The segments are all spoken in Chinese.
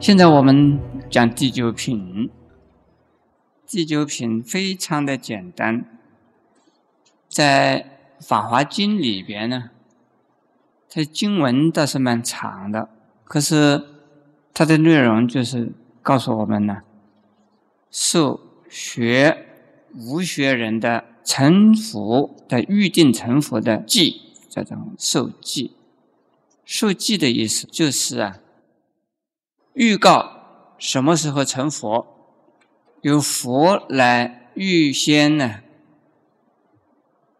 现在我们讲第九品。第九品非常的简单，在《法华经》里边呢，它经文倒是蛮长的，可是它的内容就是告诉我们呢，受学无学人的成佛的预定成佛的记，叫做受记。受记的意思就是啊，预告什么时候成佛。由佛来预先呢，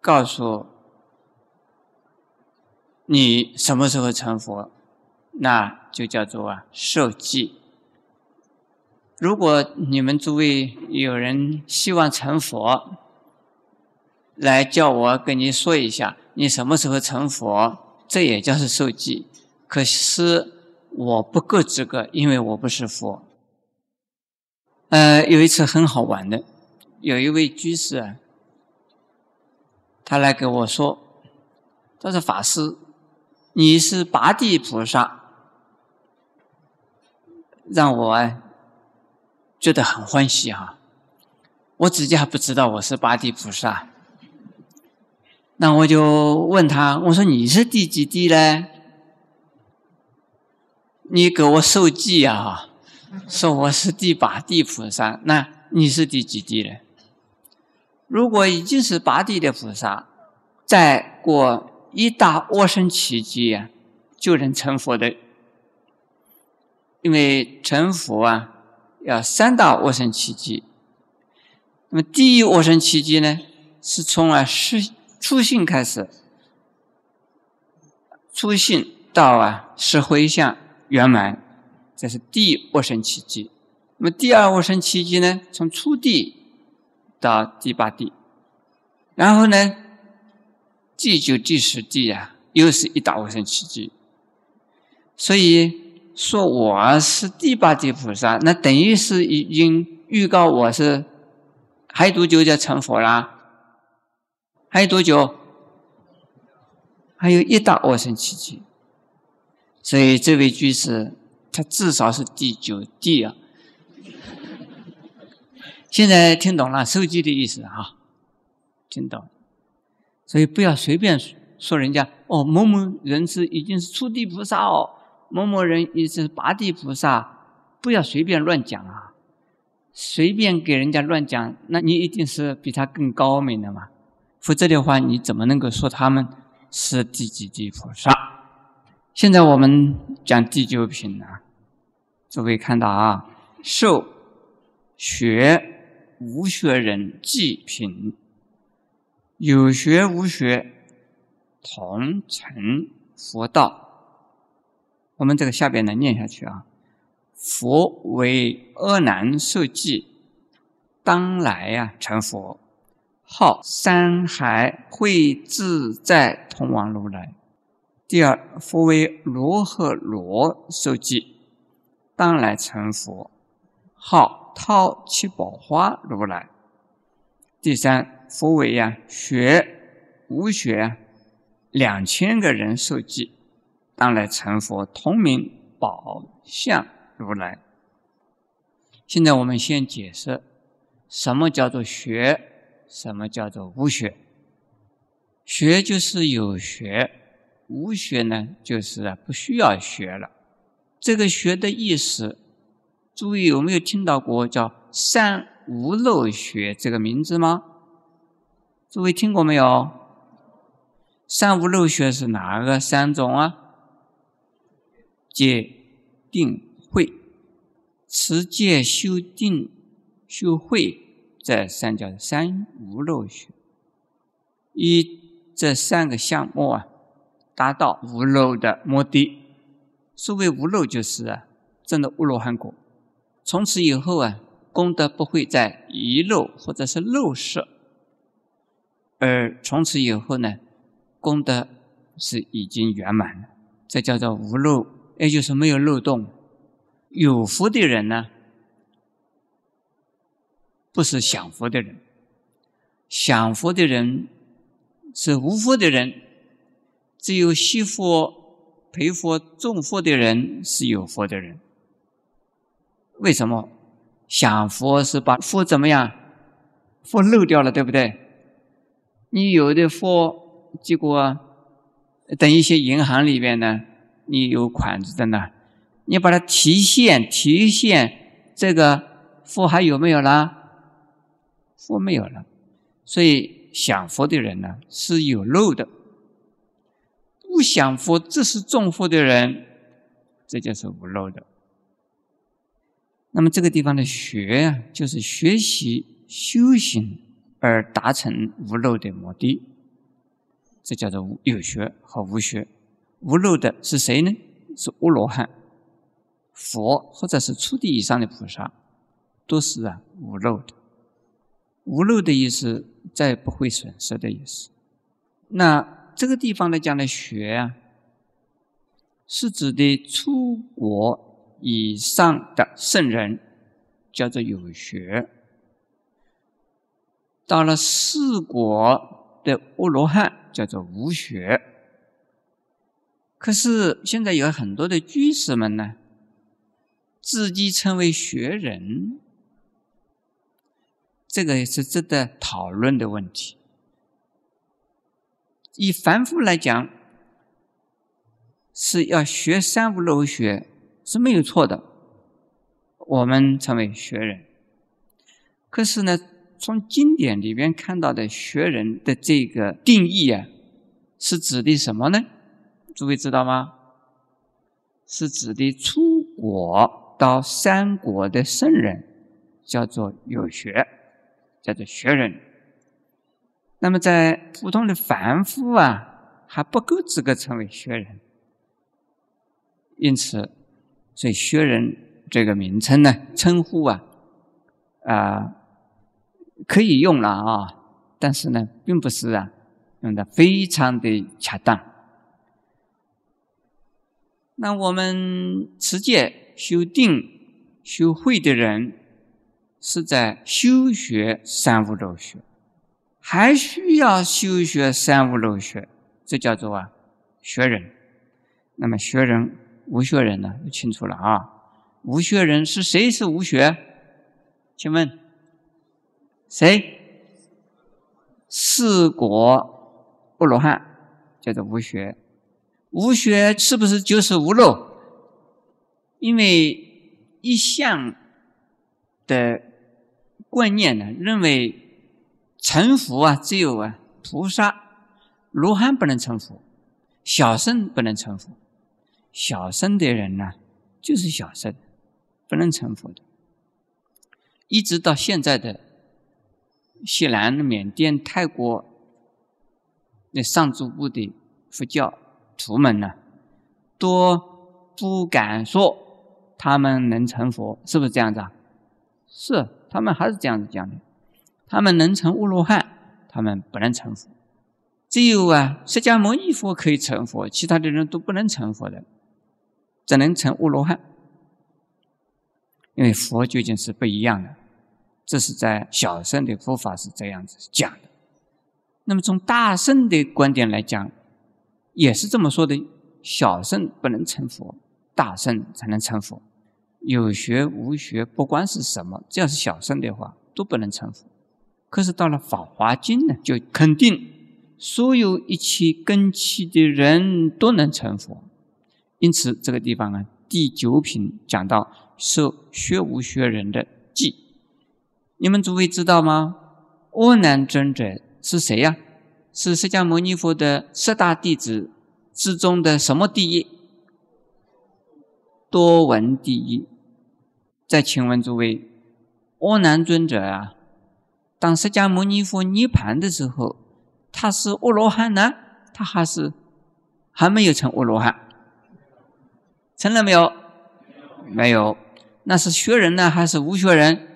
告诉你什么时候成佛，那就叫做啊受记。如果你们诸位有人希望成佛，来叫我跟你说一下你什么时候成佛，这也叫是受记。可是我不够资格，因为我不是佛。呃，有一次很好玩的，有一位居士啊，他来给我说：“他说法师，你是八地菩萨，让我啊觉得很欢喜哈。我自己还不知道我是八地菩萨，那我就问他，我说你是第几地呢？你给我受记啊。”说我是第八地菩萨，那你是第几地呢？如果已经是八地的菩萨，再过一大窝生奇迹呀，就能成佛的。因为成佛啊，要三大窝生奇迹。那么第一窝生奇迹呢，是从啊是初信开始，初信到啊是回向圆满。这是第二生奇迹。那么第二二生奇迹呢？从初地到第八地，然后呢，第九、第十地啊，又是一大二生奇迹。所以说我是第八地菩萨，那等于是已经预告我是还有多久就成佛啦？还有多久？还有一大二生奇迹。所以这位居士。他至少是第九地啊！现在听懂了受记的意思哈，听懂。所以不要随便说人家哦，某某人是已经是初地菩萨哦，某某人已经是八地菩萨，不要随便乱讲啊！随便给人家乱讲，那你一定是比他更高明的嘛，否则的话，你怎么能够说他们是第几地菩萨？现在我们讲第九品呢，诸位看到啊，受学无学人记品，有学无学同成佛道。我们这个下边呢念下去啊，佛为阿难受记，当来呀成佛，号山海会自在通往如来。第二，佛为罗诃罗受记，当来成佛，号掏七宝花如来。第三，佛为呀学无学两千个人受记，当来成佛，同名宝相如来。现在我们先解释，什么叫做学，什么叫做无学。学就是有学。无学呢，就是啊，不需要学了。这个学的意思，诸位有没有听到过叫“三无漏学”这个名字吗？诸位听过没有？三无漏学是哪个三种啊？戒、定、慧，持戒、修定、修慧，这三叫三无漏学。以这三个项目啊。达到无漏的目的，所谓无漏就是啊，真的无漏汉果。从此以后啊，功德不会再遗漏或者是漏失，而从此以后呢，功德是已经圆满了。这叫做无漏，也就是没有漏洞。有福的人呢，不是享福的人；享福的人是无福的人。只有惜佛、陪佛、种佛的人是有福的人，为什么？享佛是把佛怎么样？佛漏掉了，对不对？你有的佛，结果等一些银行里边呢，你有款子的呢，你把它提现，提现这个佛还有没有了？佛没有了，所以享佛的人呢是有漏的。不想佛，这是重佛的人，这就是无漏的。那么这个地方的学啊，就是学习修行而达成无漏的目的，这叫做有学和无学。无漏的是谁呢？是阿罗汉、佛或者是初地以上的菩萨，都是啊无漏的。无漏的意思，再不会损失的意思。那。这个地方呢讲的学啊，是指的出国以上的圣人，叫做有学；到了四国的阿罗汉，叫做无学。可是现在有很多的居士们呢，自己称为学人，这个也是值得讨论的问题。以凡夫来讲，是要学三无漏学是没有错的。我们称为学人，可是呢，从经典里边看到的学人的这个定义啊，是指的什么呢？诸位知道吗？是指的出国到三国的圣人，叫做有学，叫做学人。那么，在普通的凡夫啊，还不够资格成为学人。因此，所以学人这个名称呢，称呼啊，啊，可以用了啊，但是呢，并不是啊，用的非常的恰当。那我们持戒、修定、修慧的人，是在修学三无漏学。还需要修学三无漏学，这叫做啊学人。那么学人、无学人呢？就清楚了啊。无学人是谁？是无学？请问谁？四果阿罗汉叫做无学。无学是不是就是无漏？因为一向的观念呢，认为。成佛啊，只有啊菩萨、罗汉不能成佛，小圣不能成佛。小圣的人呢，就是小圣，不能成佛的。一直到现在的西南、缅甸、泰国那上座部的佛教徒们呢，都不敢说他们能成佛，是不是这样子啊？是，他们还是这样子讲的。他们能成阿罗汉，他们不能成佛。只有啊，释迦牟尼佛可以成佛，其他的人都不能成佛的，只能成阿罗汉。因为佛究竟是不一样的，这是在小圣的佛法是这样子讲的。那么从大圣的观点来讲，也是这么说的：小圣不能成佛，大圣才能成佛。有学无学，不管是什么，只要是小圣的话，都不能成佛。可是到了《法华经》呢，就肯定所有一切根器的人都能成佛。因此，这个地方啊，第九品讲到受学无学人的记，你们诸位知道吗？阿难尊者是谁呀？是释迦牟尼佛的十大弟子之中的什么第一？多闻第一。再请问诸位，阿难尊者啊？当释迦牟尼佛涅槃的时候，他是阿罗汉呢？他还是还没有成阿罗汉？成了没有？没有。那是学人呢，还是无学人？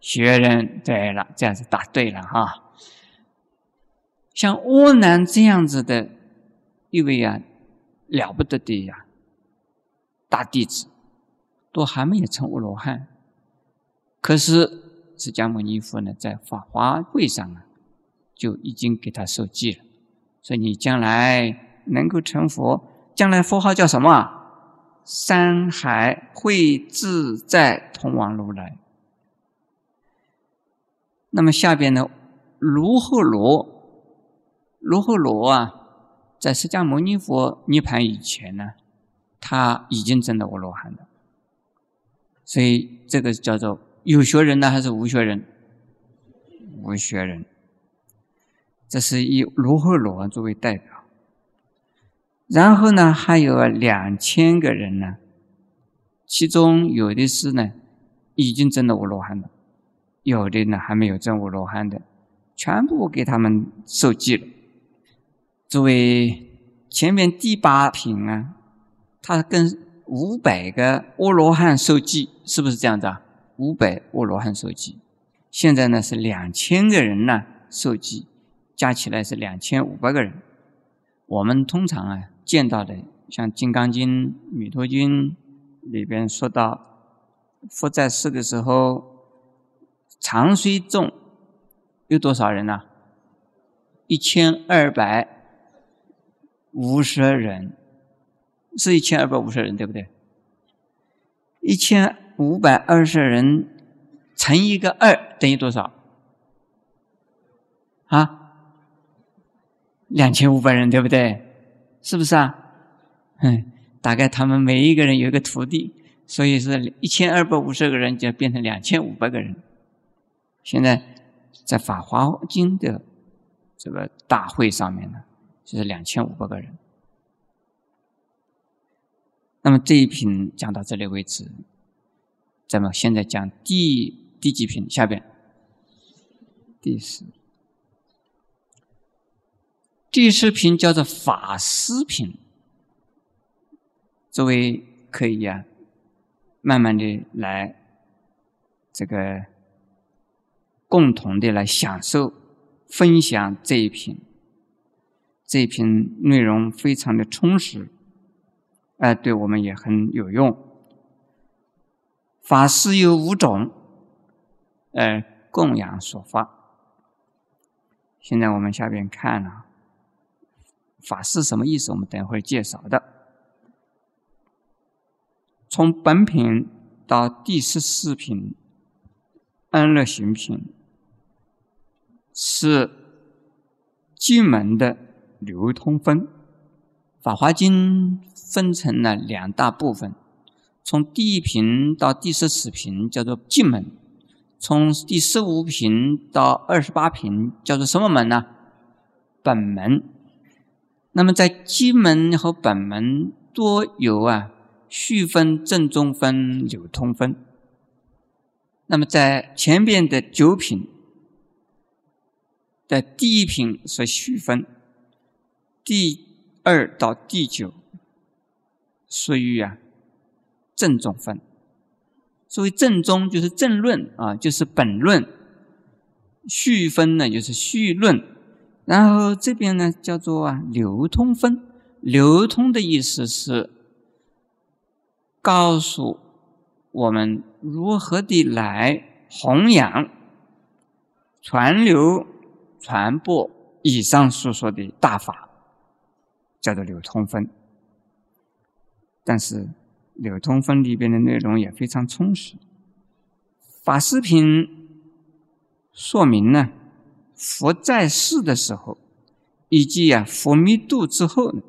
学人。对了，这样子答对了哈。像阿难这样子的一位啊，了不得的呀，大弟子，都还没有成阿罗汉，可是。释迦牟尼佛呢，在法华会上啊，就已经给他受记了。所以你将来能够成佛，将来佛号叫什么？山海会自在通往如来。那么下边呢，卢睺罗，卢睺罗啊，在释迦牟尼佛涅盘以前呢，他已经证了阿罗汉了。所以这个叫做有学人呢，还是无学人？无学人。这是以卢睺罗作为代表。然后呢，还有两千个人呢，其中有的是呢，已经证了阿罗汉了。有的呢还没有证悟罗汉的，全部给他们受记了。作为前面第八品啊，他跟五百个阿罗汉受记，是不是这样子啊？五百阿罗汉受记，现在呢是两千个人呢受记，加起来是两千五百个人。我们通常啊见到的，像《金刚经》《弥陀经》里边说到，佛在世的时候。长虽众有多少人呢？一千二百五十人，是一千二百五十人，对不对？一千五百二十人乘一个二等于多少？啊？两千五百人，对不对？是不是啊？嗯，大概他们每一个人有一个徒弟，所以是一千二百五十个人就变成两千五百个人。现在在《法华经》的这个大会上面呢，就是两千五百个人。那么这一品讲到这里为止，咱们现在讲第第几品？下边第四，第四品叫做法师品，作为可以呀，慢慢的来这个。共同的来享受、分享这一品，这一品内容非常的充实，哎，对我们也很有用。法师有五种，呃，供养所发。现在我们下边看了，法师什么意思？我们等会介绍的。从本品到第十四品，安乐行品。是经门的流通分，《法华经》分成了两大部分，从第一品到第十四品叫做进门，从第十五品到二十八品叫做什么门呢？本门。那么在经门和本门多有啊续分、正中分、流通分。那么在前边的九品。的第一品是续分，第二到第九属于啊正宗分。所谓正宗就是正论啊，就是本论；续分呢就是续论。然后这边呢叫做啊流通分，流通的意思是告诉我们如何的来弘扬、传流。传播以上所说的大法，叫做流通分。但是流通分里边的内容也非常充实。法师品说明呢，佛在世的时候，以及啊佛灭度之后呢，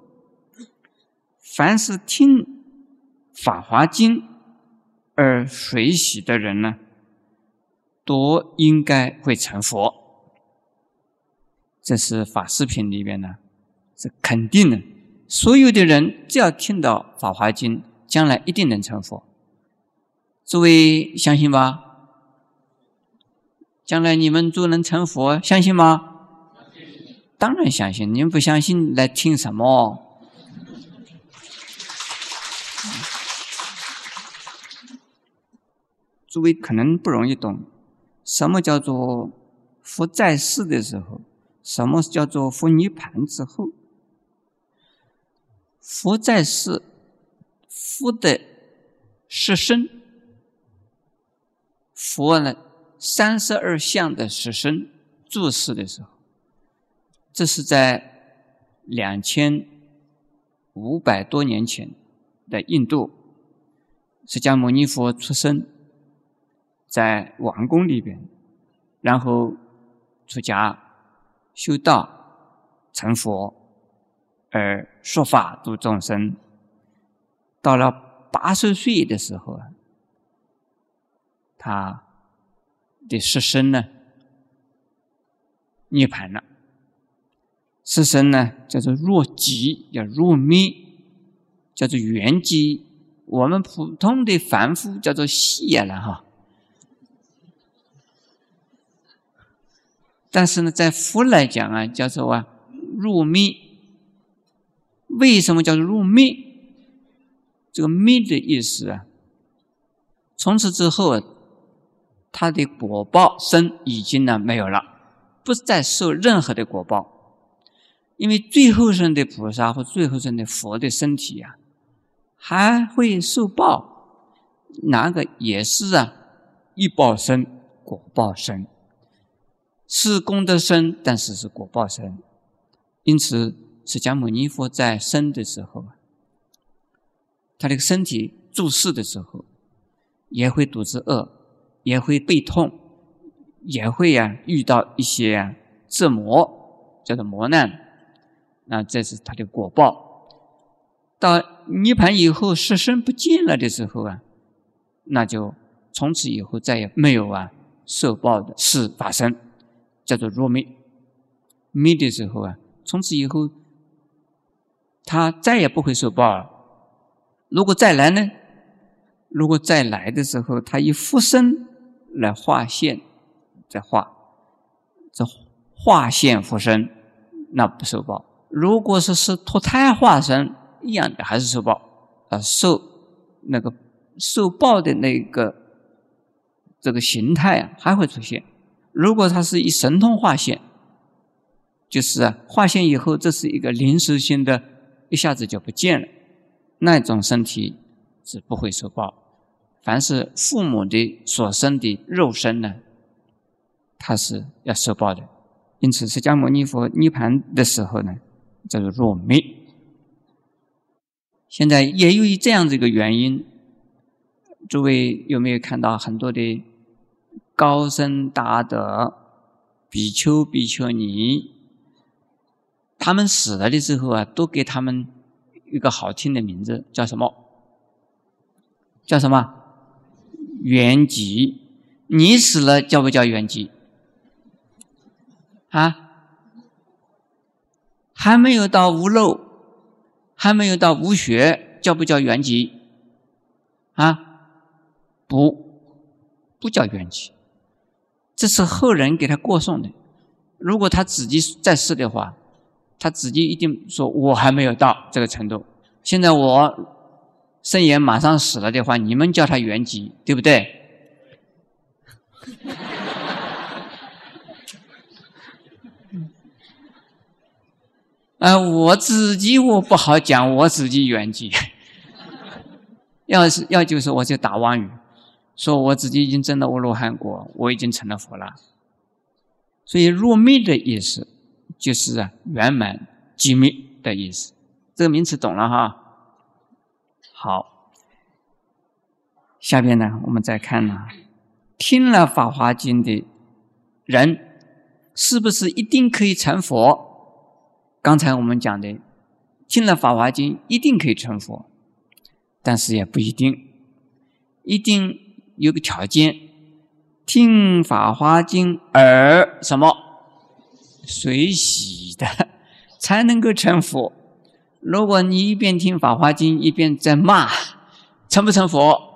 凡是听《法华经》而随喜的人呢，都应该会成佛。这是法师品里边呢，是肯定的。所有的人只要听到《法华经》，将来一定能成佛。诸位相信吧？将来你们都能成佛，相信吗？当然相信。你们不相信，来听什么？诸位可能不容易懂，什么叫做佛在世的时候？什么叫做佛涅盘之后？佛在世，佛的实身，佛呢三十二相的实身注释的时候，这是在两千五百多年前的印度。释迦牟尼佛出生在王宫里边，然后出家修道成佛，而说法度众生。到了八十岁的时候啊，他的尸身呢涅盘了。尸身呢叫做若即，叫若灭，叫做圆寂。我们普通的凡夫叫做细了哈。但是呢，在佛来讲啊，叫做啊入灭。为什么叫做入灭？这个灭的意思啊，从此之后，他的果报身已经呢没有了，不再受任何的果报。因为最后生的菩萨或最后生的佛的身体呀，还会受报，哪个也是啊，一报身，果报身，是功德身，但是是果报身。因此，释迦牟尼佛在生的时候啊。他这个身体注视的时候，也会肚子饿，也会背痛，也会呀遇到一些啊折磨，叫做磨难。那这是他的果报。到涅盘以后，尸身不见了的时候啊，那就从此以后再也没有啊受报的事发生，叫做若灭。灭的时候啊，从此以后，他再也不会受报了。如果再来呢？如果再来的时候，他以复身来化现，再化，这化现复身，那不受报。如果说是脱胎化身一样的，还是受报啊，受那个受报的那个这个形态啊，还会出现。如果他是以神通化现，就是啊，化现以后，这是一个临时性的，一下子就不见了。那种身体是不会受报，凡是父母的所生的肉身呢，它是要受报的。因此，释迦牟尼佛涅盘的时候呢，叫做若灭。现在也由于这样子一个原因，诸位有没有看到很多的高僧大德、比丘、比丘尼，他们死了的时候啊，都给他们。一个好听的名字叫什么？叫什么？圆寂。你死了叫不叫圆寂？啊？还没有到无漏，还没有到无学，叫不叫圆寂？啊？不，不叫圆寂。这是后人给他过送的。如果他自己在世的话。他自己一定说：“我还没有到这个程度。现在我圣言马上死了的话，你们叫他圆寂，对不对？”啊，我自己我不好讲，我自己圆寂。要是要就是我就打妄语，说我自己已经证了阿罗汉果，我已经成了佛了。所以入灭的意思。就是啊，圆满寂灭的意思。这个名词懂了哈。好，下边呢，我们再看呢，听了《法华经》的人，是不是一定可以成佛？刚才我们讲的，听了《法华经》一定可以成佛，但是也不一定，一定有个条件：听《法华经》而什么？水洗的 才能够成佛。如果你一边听《法华经》一边在骂，成不成佛？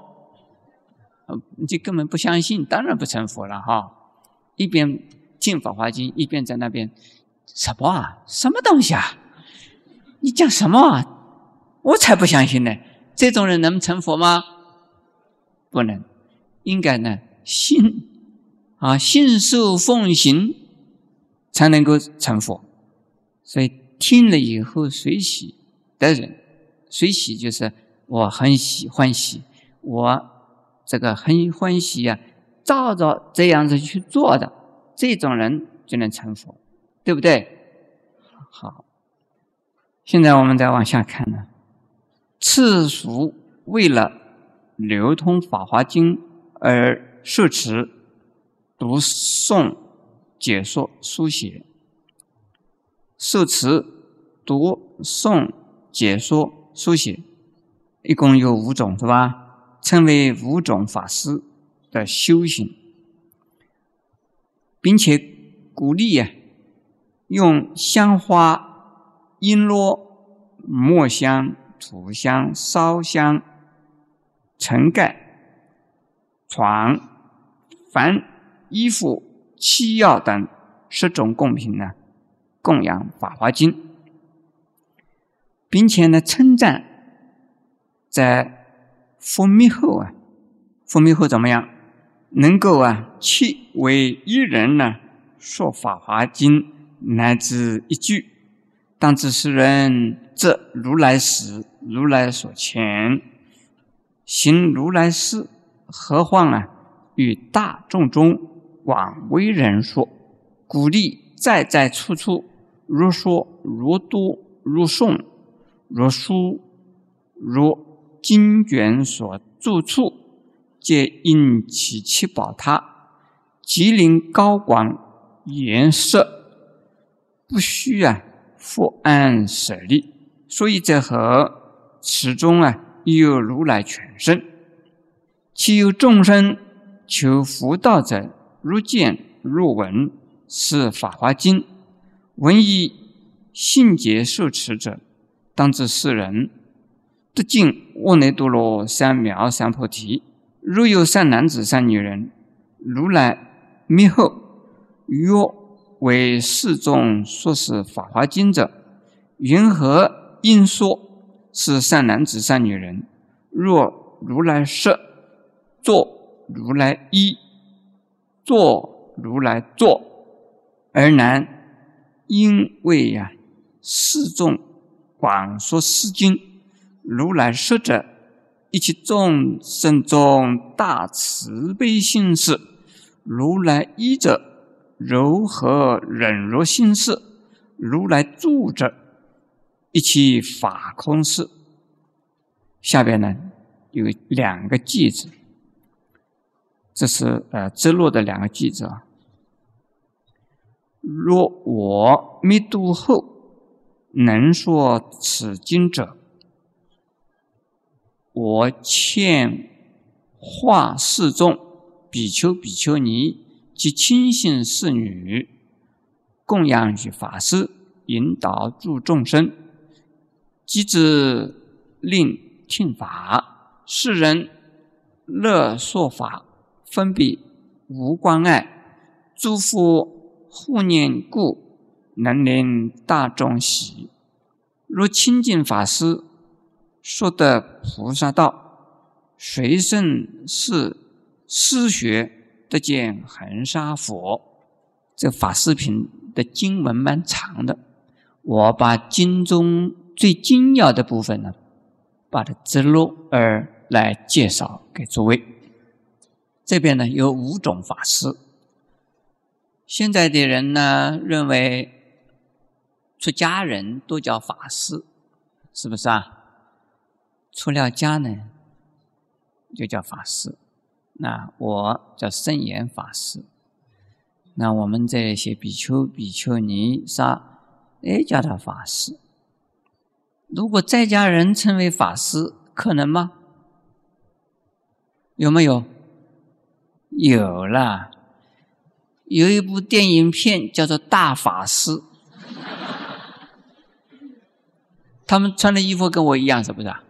你就根本不相信，当然不成佛了哈。一边听《法华经》一边在那边什么啊？什么东西啊？你讲什么？啊？我才不相信呢！这种人能成佛吗？不能。应该呢，信啊，信受奉行。才能够成佛，所以听了以后随喜的人，随喜就是我很喜欢喜，我这个很欢喜呀，照着这样子去做的这种人就能成佛，对不对？好，现在我们再往下看呢，次俗为了流通《法华经》而受持、读诵、解说、书写。受持、读诵、解说、书写，一共有五种，是吧？称为五种法师的修行，并且鼓励呀，用香花、璎珞、墨香、土香、烧香、尘盖、床、凡衣服、七药等十种贡品呢。供养《法华经》，并且呢，称赞在封灭后啊，封灭后怎么样？能够啊，去为一人呢说《法华经》乃至一句，当知世人，则如来时，如来所前，行如来事，何况啊，与大众中广为人说，鼓励在在处处。如说如读如诵如书如经卷所住处，皆因其七宝塔，吉林高广严色，不需啊复安舍利。所以这和此中啊有如来全身。其有众生求福道者，如见如闻，是法华经。闻以信解受持者，当知世人得尽阿耨多罗三藐三菩提。若有善男子、善女人，如来灭后，若为世众说是法华经者，云何应说？是善男子、善女人，若如来设，作如来一，作如来作，而难。因为呀，世众广说世经，如来说者，一切众生中大慈悲心事；如来依者，柔和忍辱心事；如来住者，一切法空事。下边呢有两个句子，这是呃直落的两个句子啊。若我密度后能说此经者，我欠化世众比丘、比丘尼及亲信侍女供养与法师，引导诸众生，即之令听法，世人乐说法，分别无关爱，诸佛。护念故，能令大众喜。若清净法师说的菩萨道，随顺是师学得见恒沙佛。这法师品的经文蛮长的，我把经中最精要的部分呢，把它摘录而来介绍给诸位。这边呢有五种法师。现在的人呢，认为出家人都叫法师，是不是啊？出了家呢，就叫法师。那我叫圣严法师。那我们这些比丘、比丘尼啥，也叫他法师。如果在家人称为法师，可能吗？有没有？有了。有一部电影片叫做《大法师》，他们穿的衣服跟我一样，是不是啊？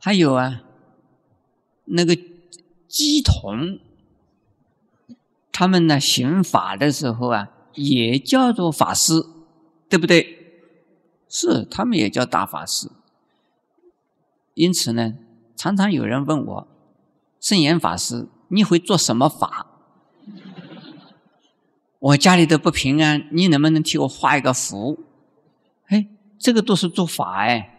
还有啊，那个鸡童，他们呢行法的时候啊，也叫做法师，对不对？是，他们也叫大法师。因此呢，常常有人问我，圣严法师。你会做什么法？我家里的不平安，你能不能替我画一个符？哎，这个都是做法哎，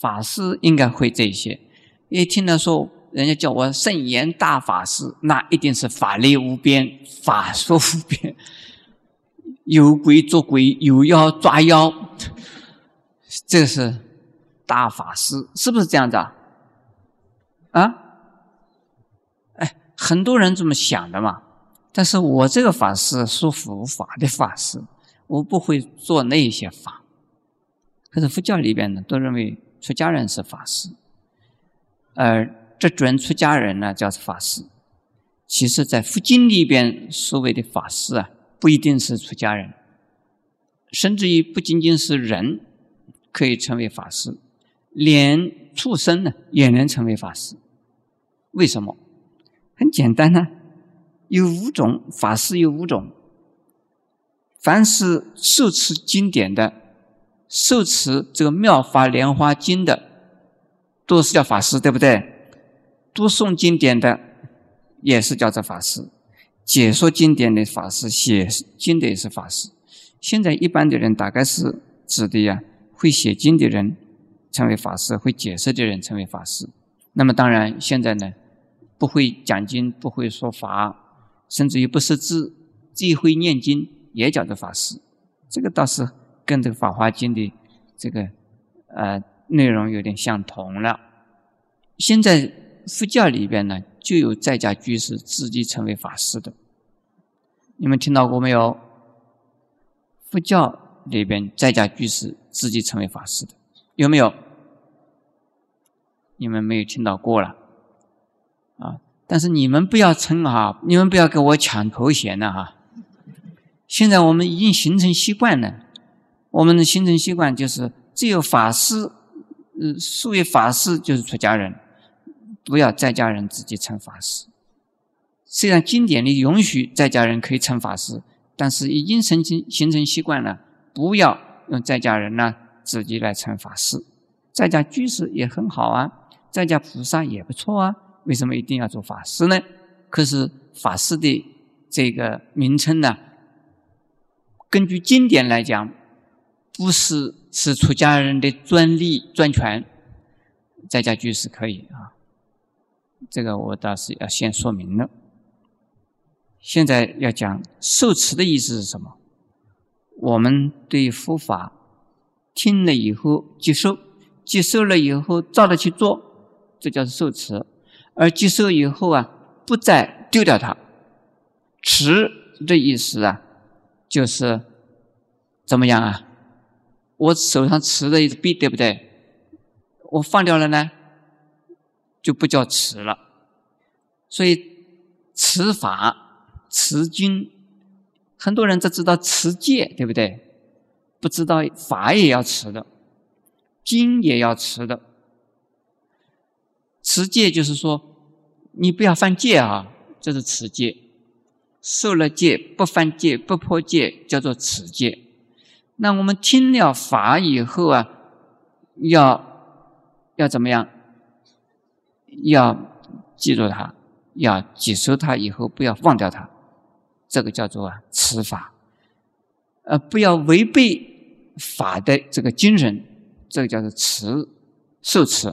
法师应该会这些。一听到说人家叫我圣严大法师，那一定是法力无边，法术无边，有鬼捉鬼，有妖抓妖，这是大法师，是不是这样子啊？啊？很多人这么想的嘛。但是我这个法是说佛法的法师，我不会做那些法。可是佛教里边呢，都认为出家人是法师，而这准出家人呢叫法师。其实，在佛经里边所谓的法师啊，不一定是出家人，甚至于不仅仅是人可以成为法师，连畜生呢也能成为法师。为什么？很简单呢。有五种法师，有五种。凡是受持经典的、受持这个《妙法莲花经》的，都是叫法师，对不对？读诵经典的也是叫做法师，解说经典的法师，写经的也是法师。现在一般的人大概是指的呀，会写经的人成为法师，会解释的人成为法师。那么当然，现在呢，不会讲经，不会说法。甚至于不识字，既会念经，也叫做法师。这个倒是跟这个《法华经》的这个呃内容有点相同了。现在佛教里边呢，就有在家居士自己成为法师的。你们听到过没有？佛教里边在家居士自己成为法师的有没有？你们没有听到过了啊？但是你们不要称哈，你们不要跟我抢头衔了哈。现在我们已经形成习惯了，我们的形成习惯就是只有法师，呃，所谓法师就是出家人，不要在家人自己称法师。虽然经典里允许在家人可以称法师，但是已经形成形成习惯了，不要用在家人呢自己来称法师。在家居士也很好啊，在家菩萨也不错啊。为什么一定要做法师呢？可是法师的这个名称呢，根据经典来讲，不是是出家人的专利专权，在家居士可以啊。这个我倒是要先说明了。现在要讲受持的意思是什么？我们对佛法听了以后接受，接受了以后照着去做，这叫受持。而接受以后啊，不再丢掉它，持的意思啊，就是怎么样啊？我手上持的一支笔，对不对？我放掉了呢，就不叫持了。所以持法、持经，很多人只知道持戒，对不对？不知道法也要持的，经也要持的。持戒就是说，你不要犯戒啊，这是持戒。受了戒不犯戒不破戒，叫做持戒。那我们听了法以后啊，要要怎么样？要记住它，要接受它以后不要忘掉它，这个叫做啊持法。呃，不要违背法的这个精神，这个叫做持受持。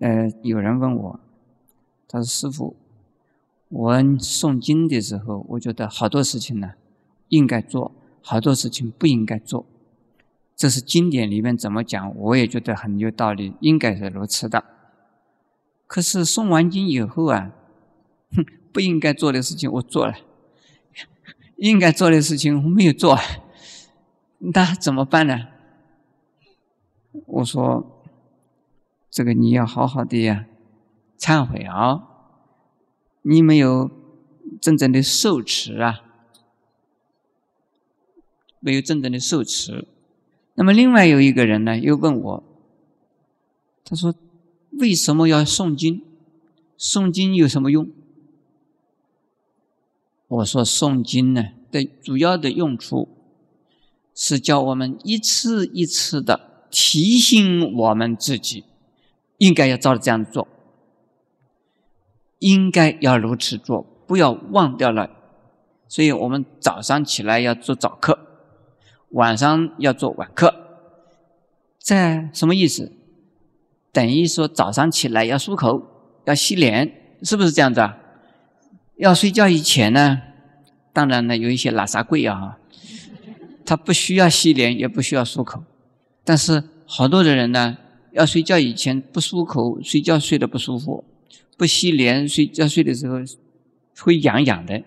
呃，有人问我，他说：“师傅，我诵经的时候，我觉得好多事情呢应该做，好多事情不应该做。这是经典里面怎么讲，我也觉得很有道理，应该是如此的。可是诵完经以后啊，哼，不应该做的事情我做了，应该做的事情我没有做，那怎么办呢？”我说。这个你要好好的呀，忏悔啊！你没有真正的受持啊，没有真正的受持。那么另外有一个人呢，又问我，他说：“为什么要诵经？诵经有什么用？”我说：“诵经呢的主要的用处，是叫我们一次一次的提醒我们自己。”应该要照着这样做，应该要如此做，不要忘掉了。所以我们早上起来要做早课，晚上要做晚课。这什么意思？等于说早上起来要漱口，要洗脸，是不是这样子啊？要睡觉以前呢，当然呢有一些拉萨贵啊，他不需要洗脸，也不需要漱口，但是好多的人呢。要睡觉以前不漱口，睡觉睡得不舒服，不洗脸睡觉睡的时候会痒痒的？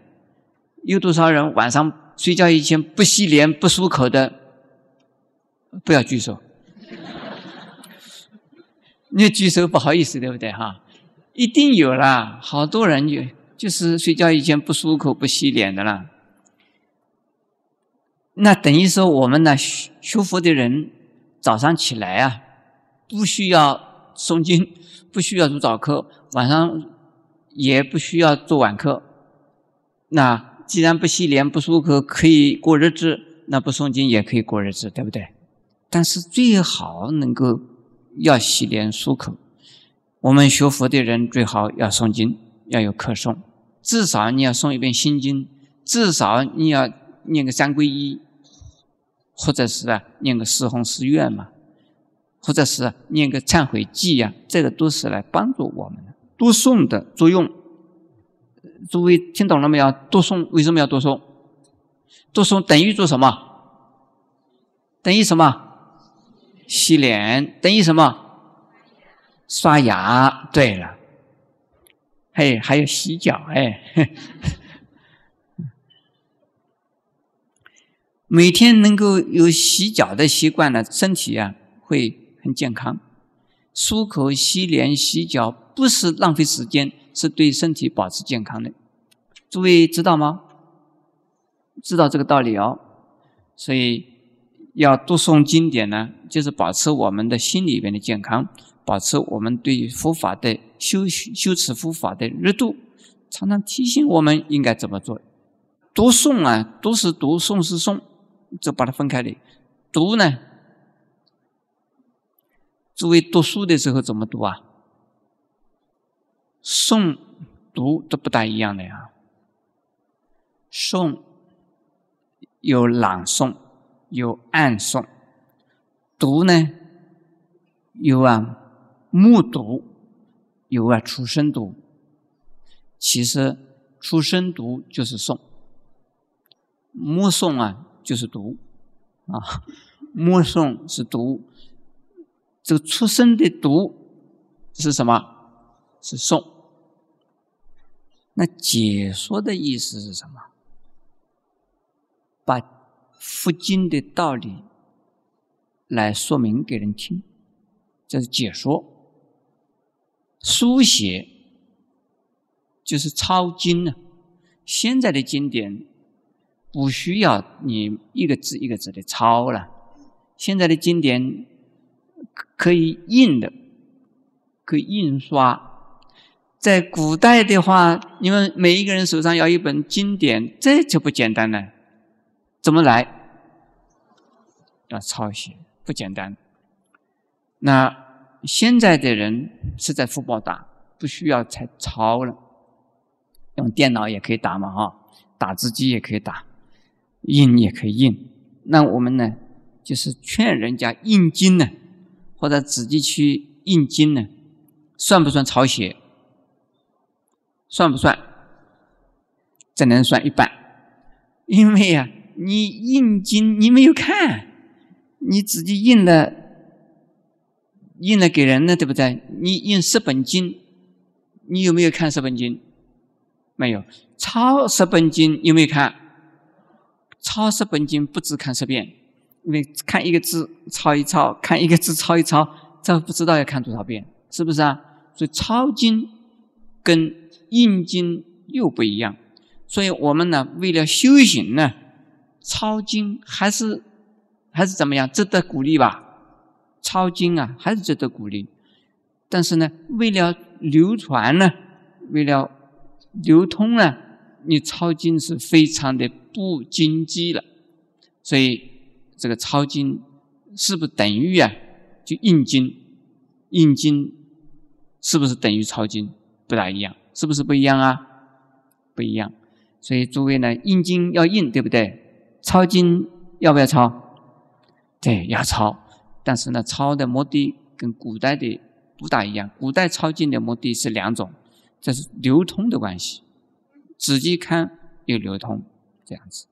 有多少人晚上睡觉以前不洗脸不漱口的？不要举手。你举手不好意思，对不对哈？一定有啦，好多人有，就是睡觉以前不漱口不洗脸的啦。那等于说我们呢学佛的人早上起来啊，不需要诵经，不需要读早课，晚上也不需要做晚课。那既然不洗脸不漱口可以过日子，那不诵经也可以过日子，对不对？但是最好能够。要洗脸漱口，我们学佛的人最好要诵经，要有课诵，至少你要诵一遍心经，至少你要念个三皈依，或者是啊念个四弘誓愿嘛，或者是念个忏悔记呀，这个都是来帮助我们的。多诵的作用，诸位听懂了没有？多诵为什么要多诵？多诵等于做什么？等于什么？洗脸等于什么？刷牙。对了，嘿，还有洗脚。哎，每天能够有洗脚的习惯呢，身体啊会很健康。漱口、洗脸、洗脚不是浪费时间，是对身体保持健康的。诸位知道吗？知道这个道理哦。所以。要读诵经典呢，就是保持我们的心里边的健康，保持我们对佛法的修修持佛法的热度，常常提醒我们应该怎么做。读诵啊，读是读，诵是诵，就把它分开的。读呢，作为读书的时候怎么读啊？诵、读都不大一样的呀。诵有朗诵。有暗诵，读呢，有啊目读，有啊出声读。其实出声读就是诵，目诵啊就是读，啊目诵是读，这个出生的读是什么？是诵。那解说的意思是什么？把。佛经的道理来说明给人听，这是解说。书写就是抄经呢。现在的经典不需要你一个字一个字的抄了，现在的经典可以印的，可以印刷。在古代的话，因为每一个人手上要一本经典，这就不简单了。怎么来？要抄写，不简单。那现在的人是在福报打，不需要才抄了，用电脑也可以打嘛，哈，打字机也可以打，印也可以印。那我们呢，就是劝人家印经呢，或者自己去印经呢，算不算抄写？算不算？只能算一半，因为呀。你印经，你没有看，你自己印了，印了给人了，对不对？你印十本经，你有没有看十本经？没有。抄十本经有没有看？抄十本经不止看十遍，因为看一个字抄一抄，看一个字抄一抄，这不知道要看多少遍，是不是啊？所以抄经跟印经又不一样。所以我们呢，为了修行呢。抄经还是还是怎么样，值得鼓励吧？抄经啊，还是值得鼓励。但是呢，为了流传呢，为了流通呢，你抄经是非常的不经济了。所以这个抄经是不是等于啊？就印经，印经是不是等于抄经？不大一样，是不是不一样啊？不一样。所以诸位呢，印经要印，对不对？抄经要不要抄？对，要抄。但是呢，抄的目的跟古代的不大一样。古代抄经的目的是两种，这是流通的关系，仔细看又流通，这样子。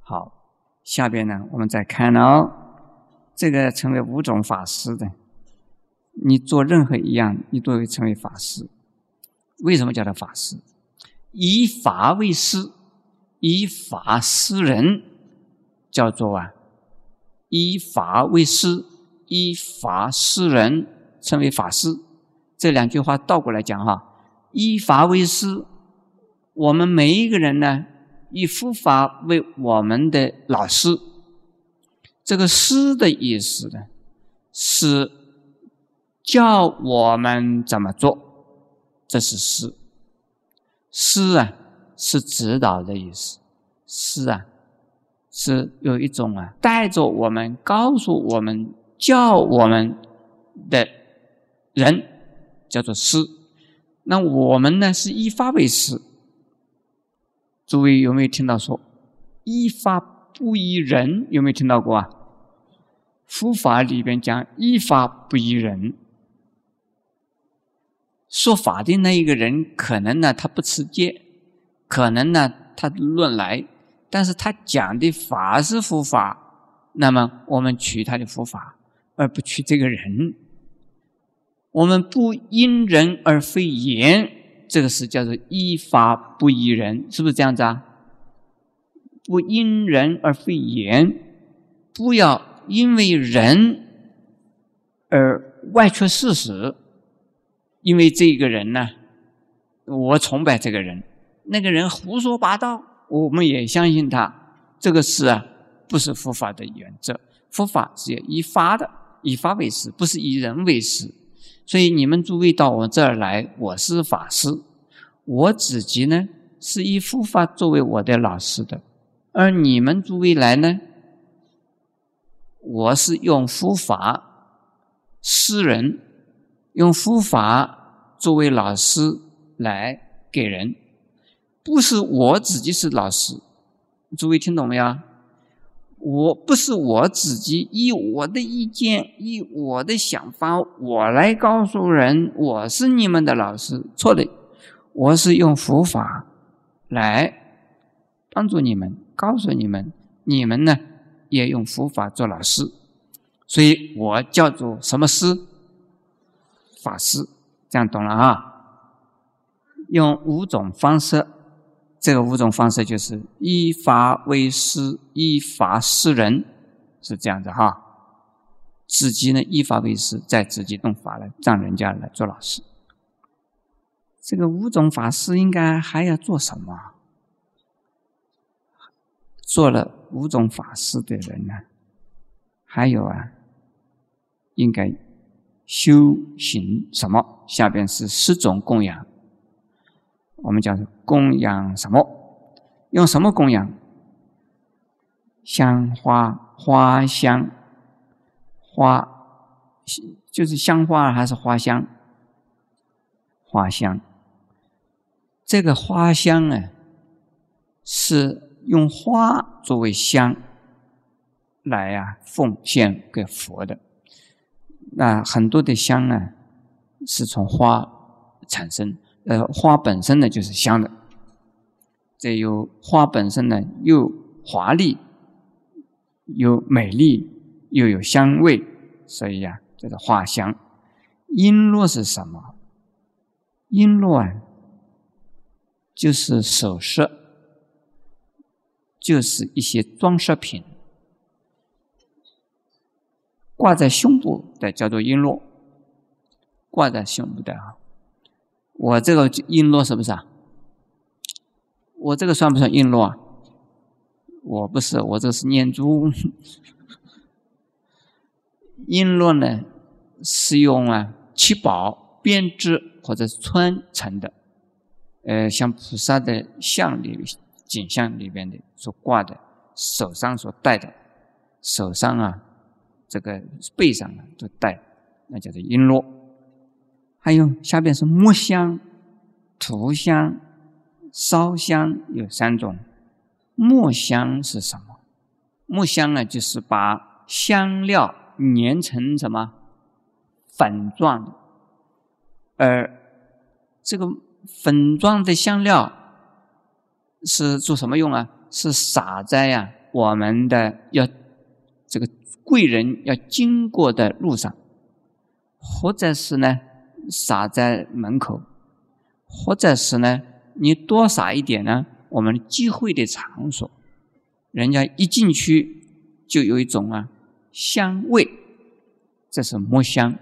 好，下边呢，我们再看哦，这个成为五种法师的，你做任何一样，你都会成为法师。为什么叫他法师？以法为师，以法施人，叫做啊，以法为师，以法施人，称为法师。这两句话倒过来讲哈，以法为师，我们每一个人呢，以佛法为我们的老师。这个师的意思呢，是教我们怎么做，这是师。师啊，是指导的意思。师啊，是有一种啊，带着我们、告诉我们、教我们的人，叫做师。那我们呢，是依法为师。诸位有没有听到说“依法不依人”？有没有听到过啊？佛法里边讲“依法不依人”。说法的那一个人，可能呢他不持戒，可能呢他乱来，但是他讲的法是佛法，那么我们取他的佛法，而不取这个人。我们不因人而非言，这个是叫做依法不依人，是不是这样子啊？不因人而非言，不要因为人而外却事实。因为这个人呢，我崇拜这个人，那个人胡说八道，我们也相信他。这个事啊，不是佛法的原则。佛法是要以法的，以法为师，不是以人为师。所以你们诸位到我这儿来，我是法师，我自己呢是以佛法作为我的老师的，而你们诸位来呢，我是用佛法施人。用佛法作为老师来给人，不是我自己是老师，诸位听懂没有？我不是我自己以我的意见、以我的想法，我来告诉人我是你们的老师，错的。我是用佛法来帮助你们，告诉你们，你们呢也用佛法做老师，所以我叫做什么师？法师，这样懂了啊？用五种方式，这个五种方式就是依法为师，依法施人，是这样子哈。自己呢依法为师，再自己动法来让人家来做老师。这个五种法师应该还要做什么？做了五种法师的人呢，还有啊，应该。修行什么？下边是十种供养，我们讲供养什么？用什么供养？香花花香，花就是香花还是花香？花香。这个花香呢，是用花作为香来呀奉献给佛的。那很多的香呢，是从花产生，呃，花本身呢就是香的。这有花本身呢又华丽，又美丽，又有香味，所以呀，这个花香。璎珞是什么？璎珞啊，就是首饰，就是一些装饰品。挂在胸部的叫做璎珞，挂在胸部的啊。我这个璎珞是不是啊？我这个算不算璎珞啊？我不是，我这是念珠。璎珞呢是用啊七宝编织或者穿成的，呃，像菩萨的像里景象里边的所挂的，手上所戴的，手上啊。这个背上呢都带，那叫做璎珞。还有下边是木香、涂香、烧香，有三种。木香是什么？木香呢，就是把香料碾成什么粉状，而这个粉状的香料是做什么用啊？是撒在呀我们的要这个。贵人要经过的路上，或者是呢，撒在门口，或者是呢，你多撒一点呢，我们聚会的场所，人家一进去就有一种啊香味，这是木香。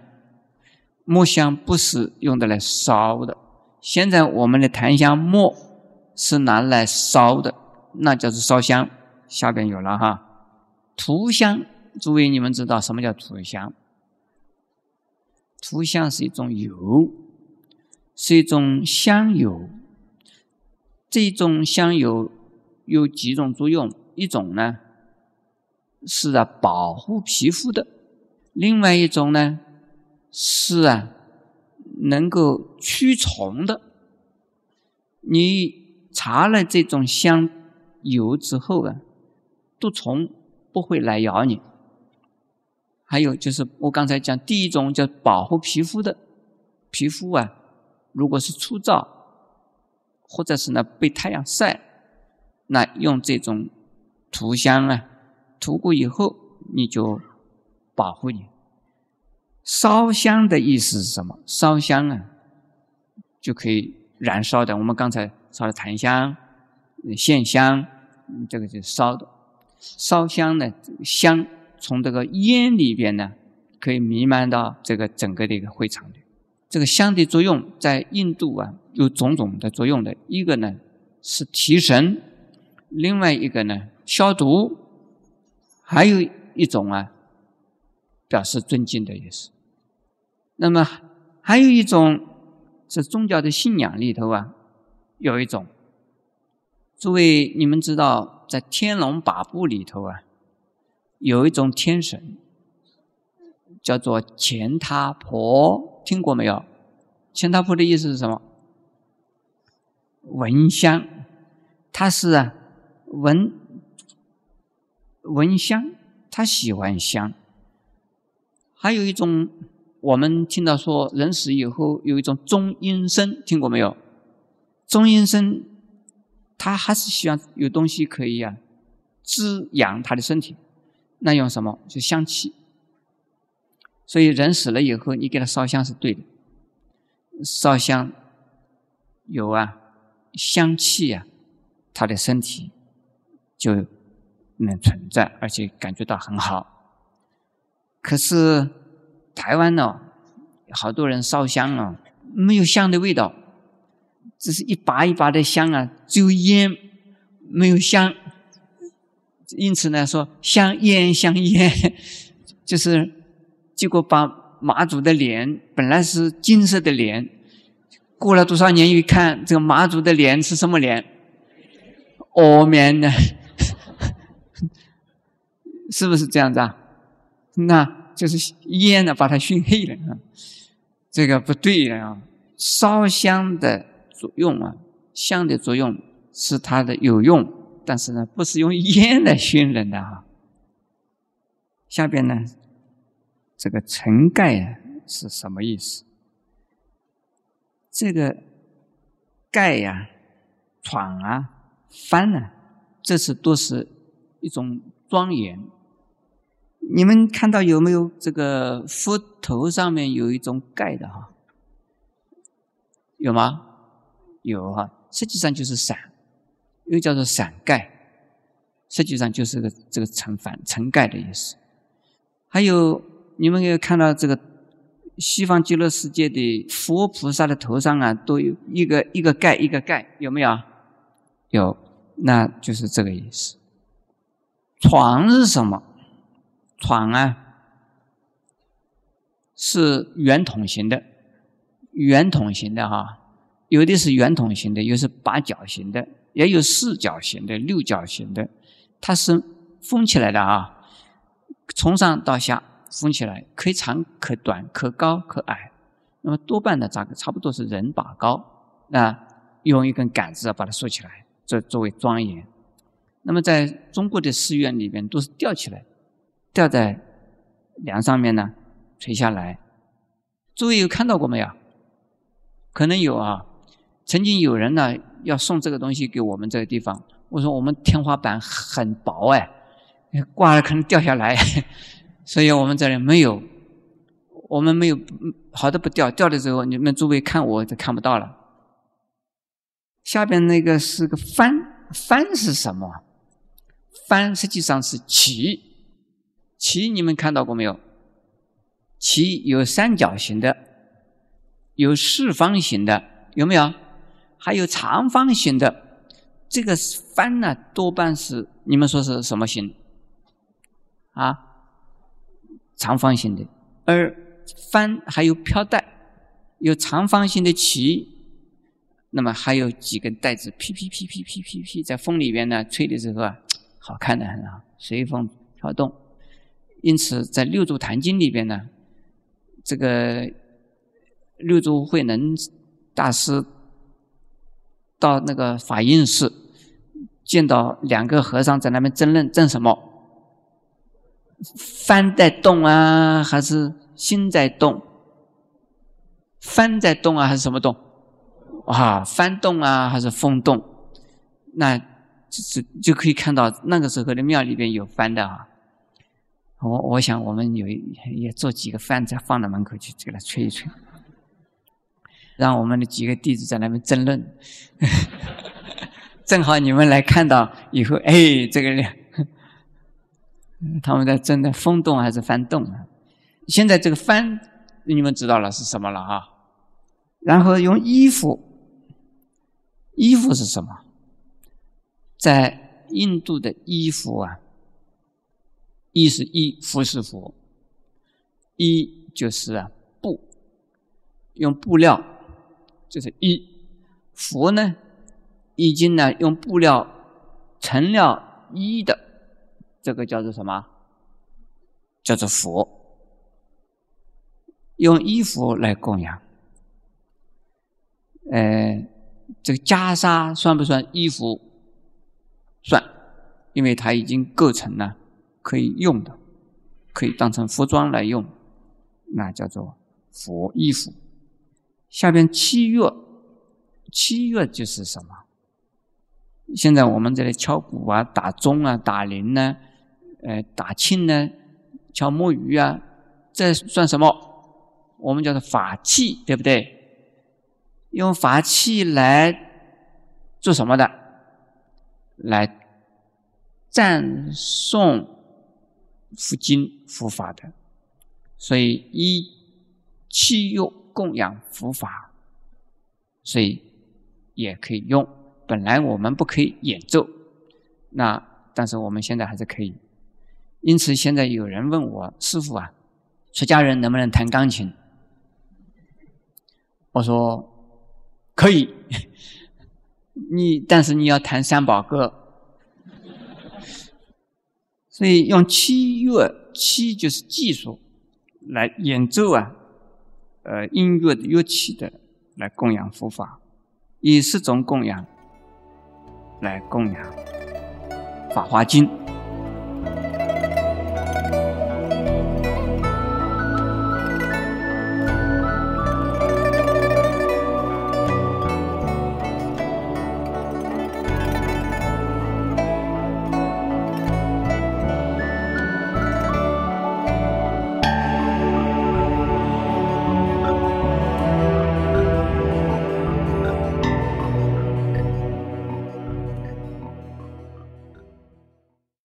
木香不是用的来烧的，现在我们的檀香木是拿来烧的，那叫做烧香。下边有了哈，涂香，诸位你们知道什么叫涂香？涂香是一种油，是一种香油。这种香油有几种作用？一种呢是啊保护皮肤的，另外一种呢是啊能够驱虫的。你擦了这种香油之后啊。毒虫不会来咬你。还有就是我刚才讲，第一种叫保护皮肤的，皮肤啊，如果是粗糙，或者是呢被太阳晒，那用这种涂香啊，涂过以后你就保护你。烧香的意思是什么？烧香啊，就可以燃烧的。我们刚才烧的檀香、线香，这个就是烧的。烧香呢，香从这个烟里边呢，可以弥漫到这个整个的一个会场里。这个香的作用在印度啊，有种种的作用的。一个呢是提神，另外一个呢消毒，还有一种啊表示尊敬的意思。那么还有一种是宗教的信仰里头啊，有一种，诸位你们知道。在《天龙八部》里头啊，有一种天神叫做钱他婆，听过没有？钱他婆的意思是什么？闻香，他是啊闻闻香，他喜欢香。还有一种，我们听到说人死以后有一种中阴身，听过没有？中阴身。他还是希望有东西可以啊滋养他的身体，那用什么？就香气。所以人死了以后，你给他烧香是对的。烧香有啊香气啊，他的身体就能存在，而且感觉到很好。可是台湾呢，好多人烧香啊，没有香的味道。只是一把一把的香啊，只有烟，没有香。因此呢，说香烟香烟，就是结果把妈祖的脸本来是金色的脸，过了多少年一看，这个妈祖的脸是什么脸？哦，面的，是不是这样子啊？那就是烟呢，把它熏黑了啊，这个不对了啊，烧香的。作用啊，香的作用是它的有用，但是呢，不是用烟来熏人的啊。下边呢，这个尘盖啊是什么意思？这个盖呀、闯啊、翻啊，这是都是一种庄严。你们看到有没有这个佛头上面有一种盖的哈？有吗？有哈，实际上就是伞，又叫做伞盖，实际上就是个这个成反成盖的意思。还有你们有看到这个西方极乐世界的佛菩萨的头上啊，都有一个一个盖一个盖，有没有？有，那就是这个意思。床是什么？床啊，是圆筒形的，圆筒形的哈。有的是圆筒形的，有的是八角形的，也有四角形的、六角形的，它是封起来的啊，从上到下封起来，可以长可短，可高可矮。那么多半的这个差不多是人把高，那用一根杆子把它竖起来，作作为庄严。那么在中国的寺院里边都是吊起来，吊在梁上面呢，垂下来。诸位有看到过没有？可能有啊。曾经有人呢要送这个东西给我们这个地方，我说我们天花板很薄哎，挂了可能掉下来，所以我们这里没有，我们没有好的不掉，掉的时候你们诸位看我就看不到了。下边那个是个帆，帆是什么？帆实际上是旗，旗你们看到过没有？旗有三角形的，有四方形的，有没有？还有长方形的。这个帆呢，多半是你们说是什么形？啊，长方形的。而帆还有飘带，有长方形的旗，那么还有几根带子，噼噼噼噼噼噼噼，在风里边呢吹的时候啊，好看的很啊，随风飘动。因此，在六祖坛经里边呢，这个六祖慧能大师到那个法印寺，见到两个和尚在那边争论，争什么？幡在动啊，还是心在动？幡在动啊，还是什么动？啊，幡动啊，还是风动？那就是就可以看到那个时候的庙里边有幡的啊。我我想我们有也做几个幡，再放到门口去给它吹一吹，让我们的几个弟子在那边争论。正好你们来看到以后，哎，这个。他们在正在风动还是幡动啊？现在这个幡，你们知道了是什么了哈？然后用衣服，衣服是什么？在印度的衣服啊，衣是衣，服是服，衣就是啊布，用布料就是衣，服呢，已经呢用布料成了衣的。这个叫做什么？叫做佛。用衣服来供养。呃，这个袈裟算不算衣服？算，因为它已经构成了可以用的，可以当成服装来用，那叫做佛衣服。下边七月，七月就是什么？现在我们这里敲鼓啊、打钟啊、打铃呢。呃，打磬呢，敲木鱼啊，这算什么？我们叫做法器，对不对？用法器来做什么的？来赞颂佛经、佛法的。所以一器用供养佛法，所以也可以用。本来我们不可以演奏，那但是我们现在还是可以。因此，现在有人问我师傅啊，出家人能不能弹钢琴？我说可以，你但是你要弹三宝歌。所以用七乐，七就是技术来演奏啊，呃，音乐的乐器的来供养佛法，以十种供养来供养《法华经》。